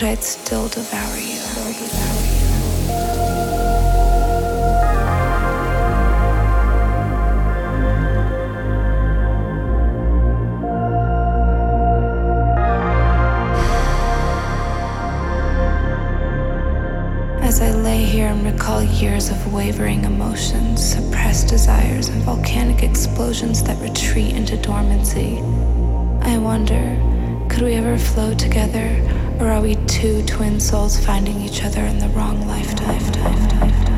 but I'd still devour you. As I lay here and recall years of wavering emotions, suppressed desires, and volcanic explosions that retreat into dormancy, I wonder could we ever flow together? Or are we two twin souls finding each other in the wrong lifetime? lifetime, lifetime?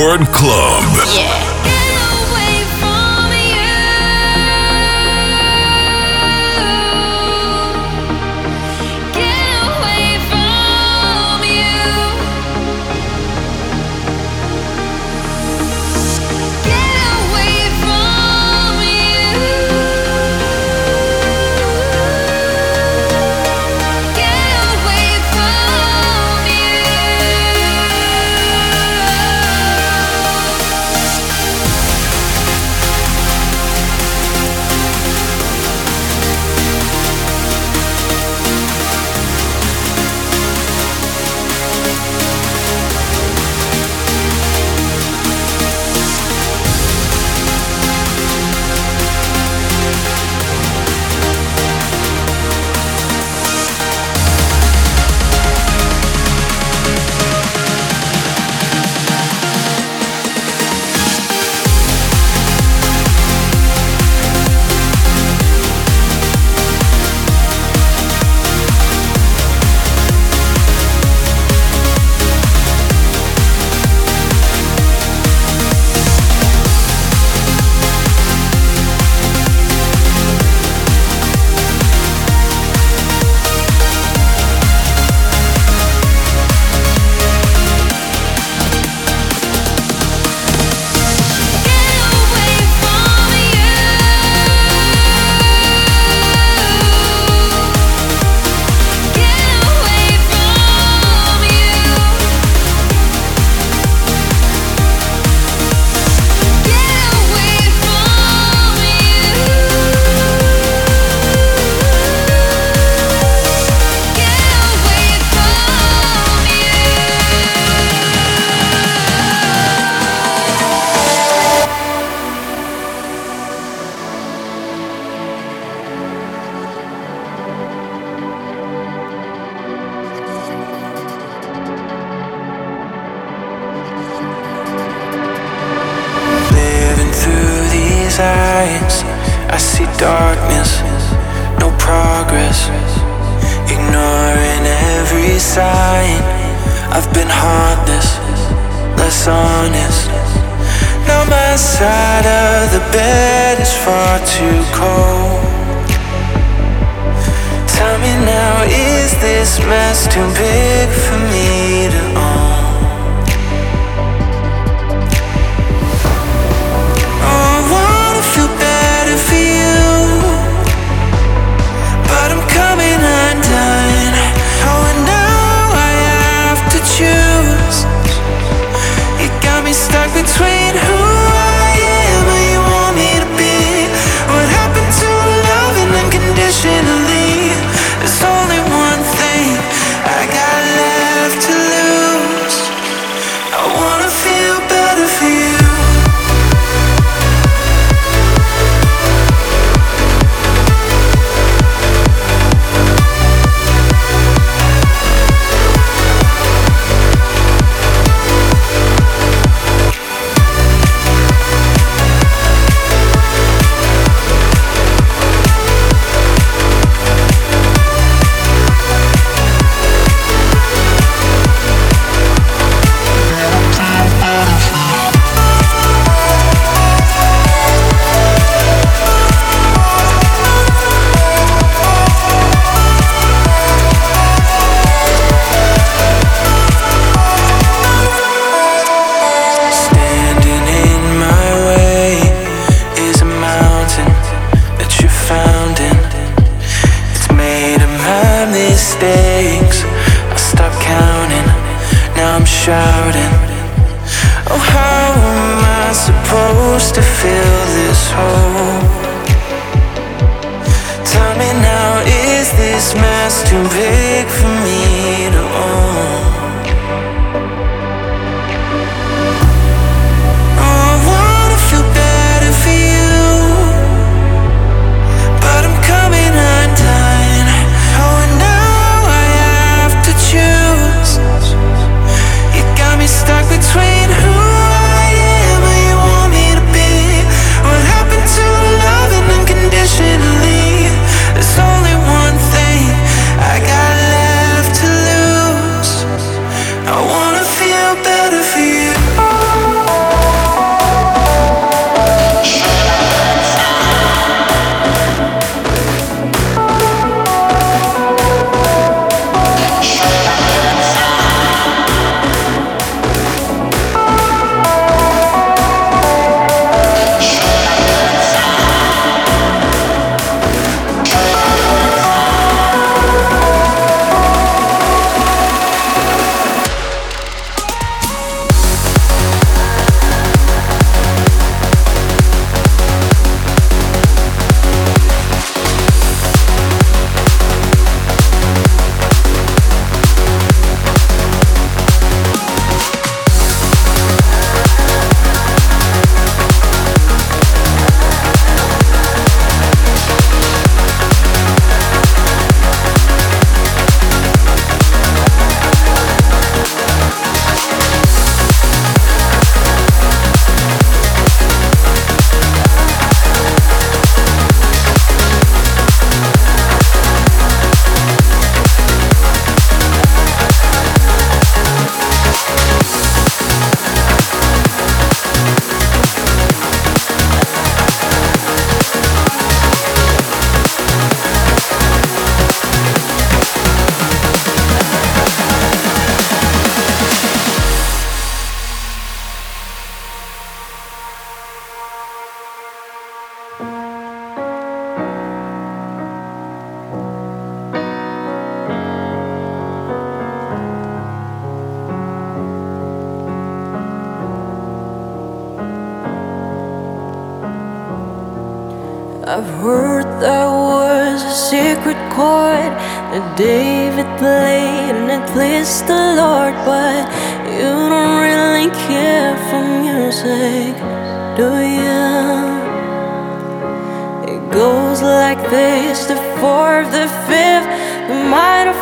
Record Club. Yeah.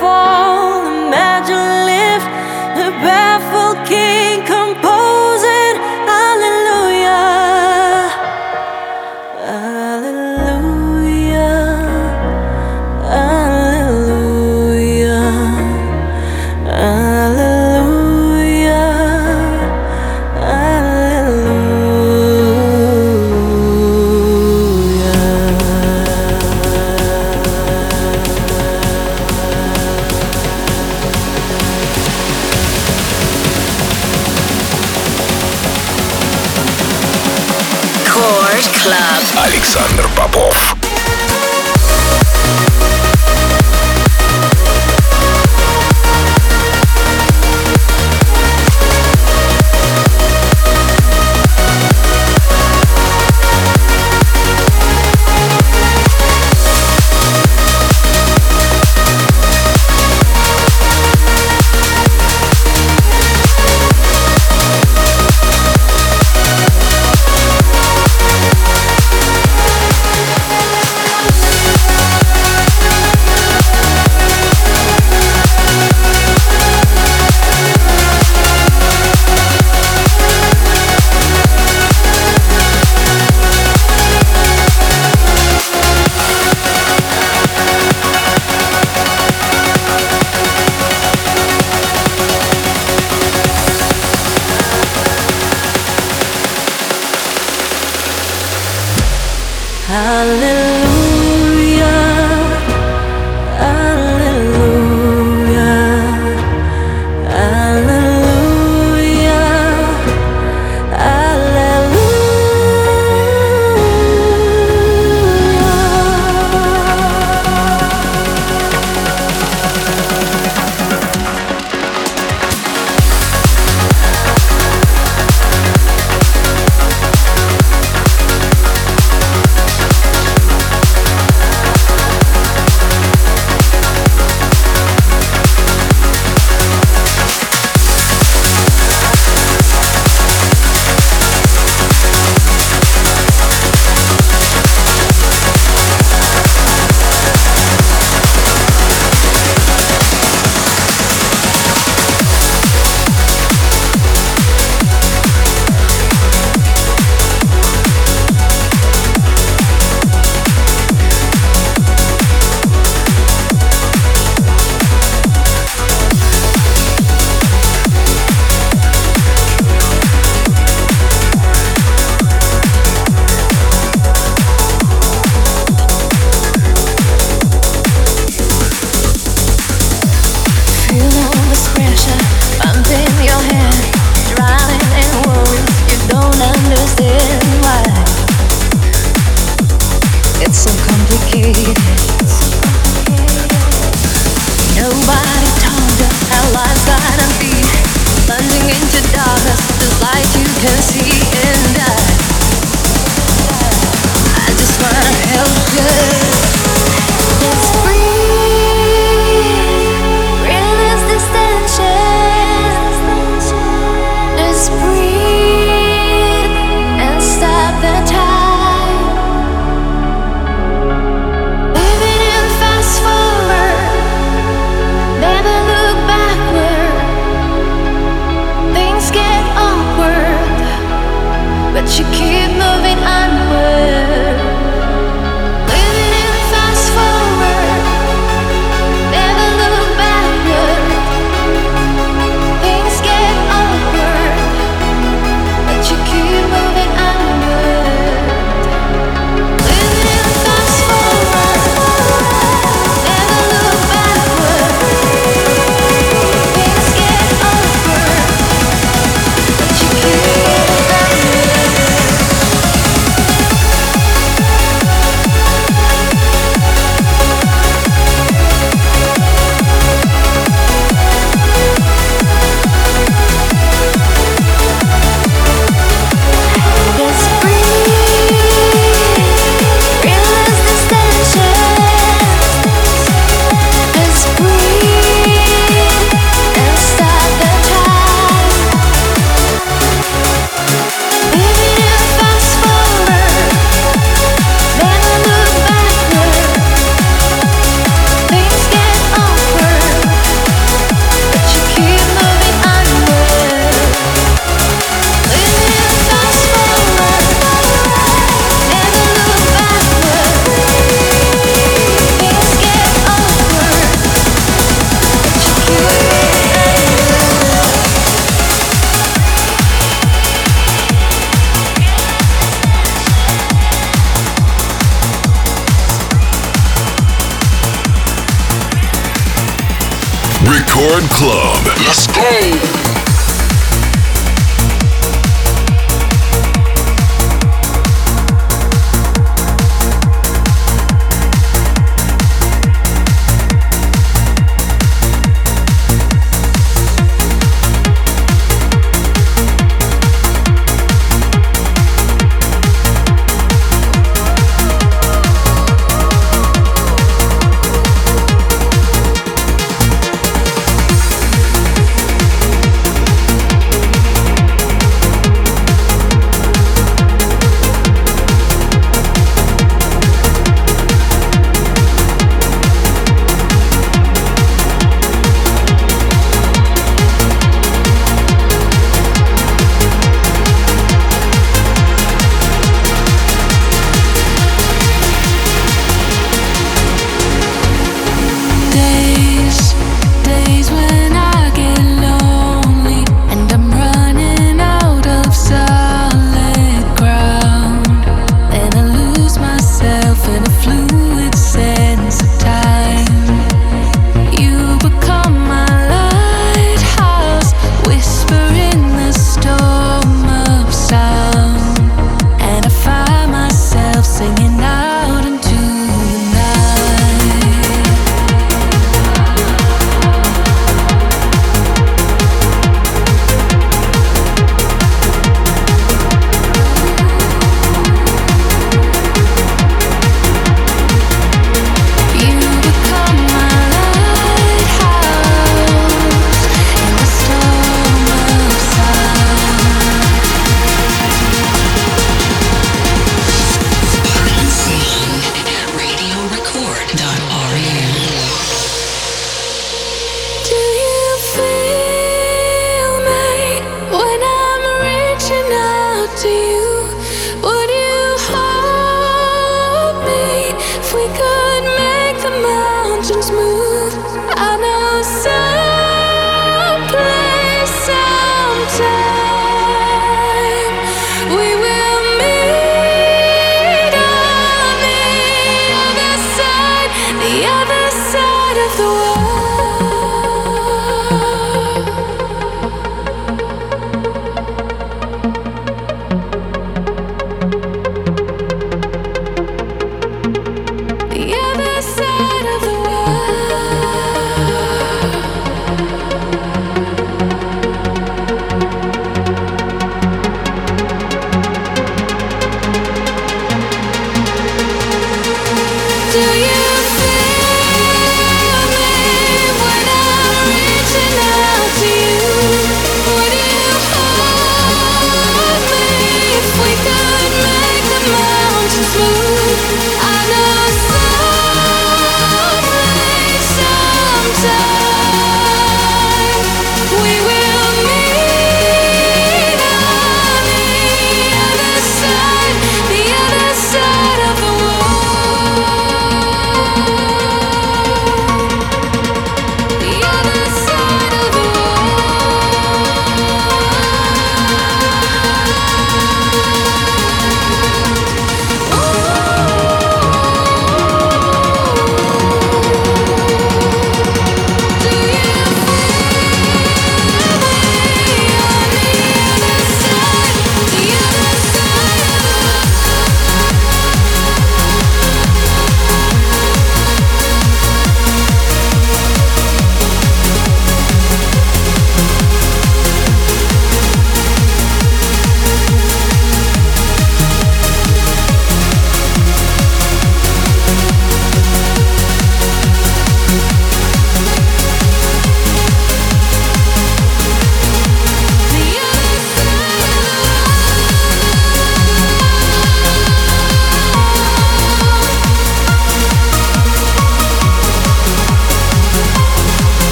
Fall,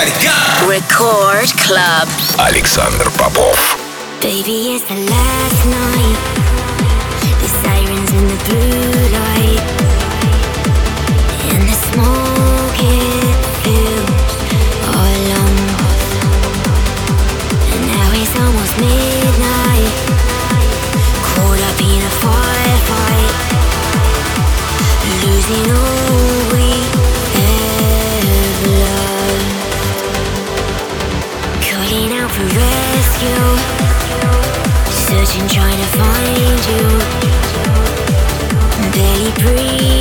Everybody go! Record Club. Alexander Popov. Baby, it's the last night. The sirens and the blue light. And the smoke it fills all along. And now it's almost midnight. Caught up in a firefight. Losing all trying to find you, barely breathing.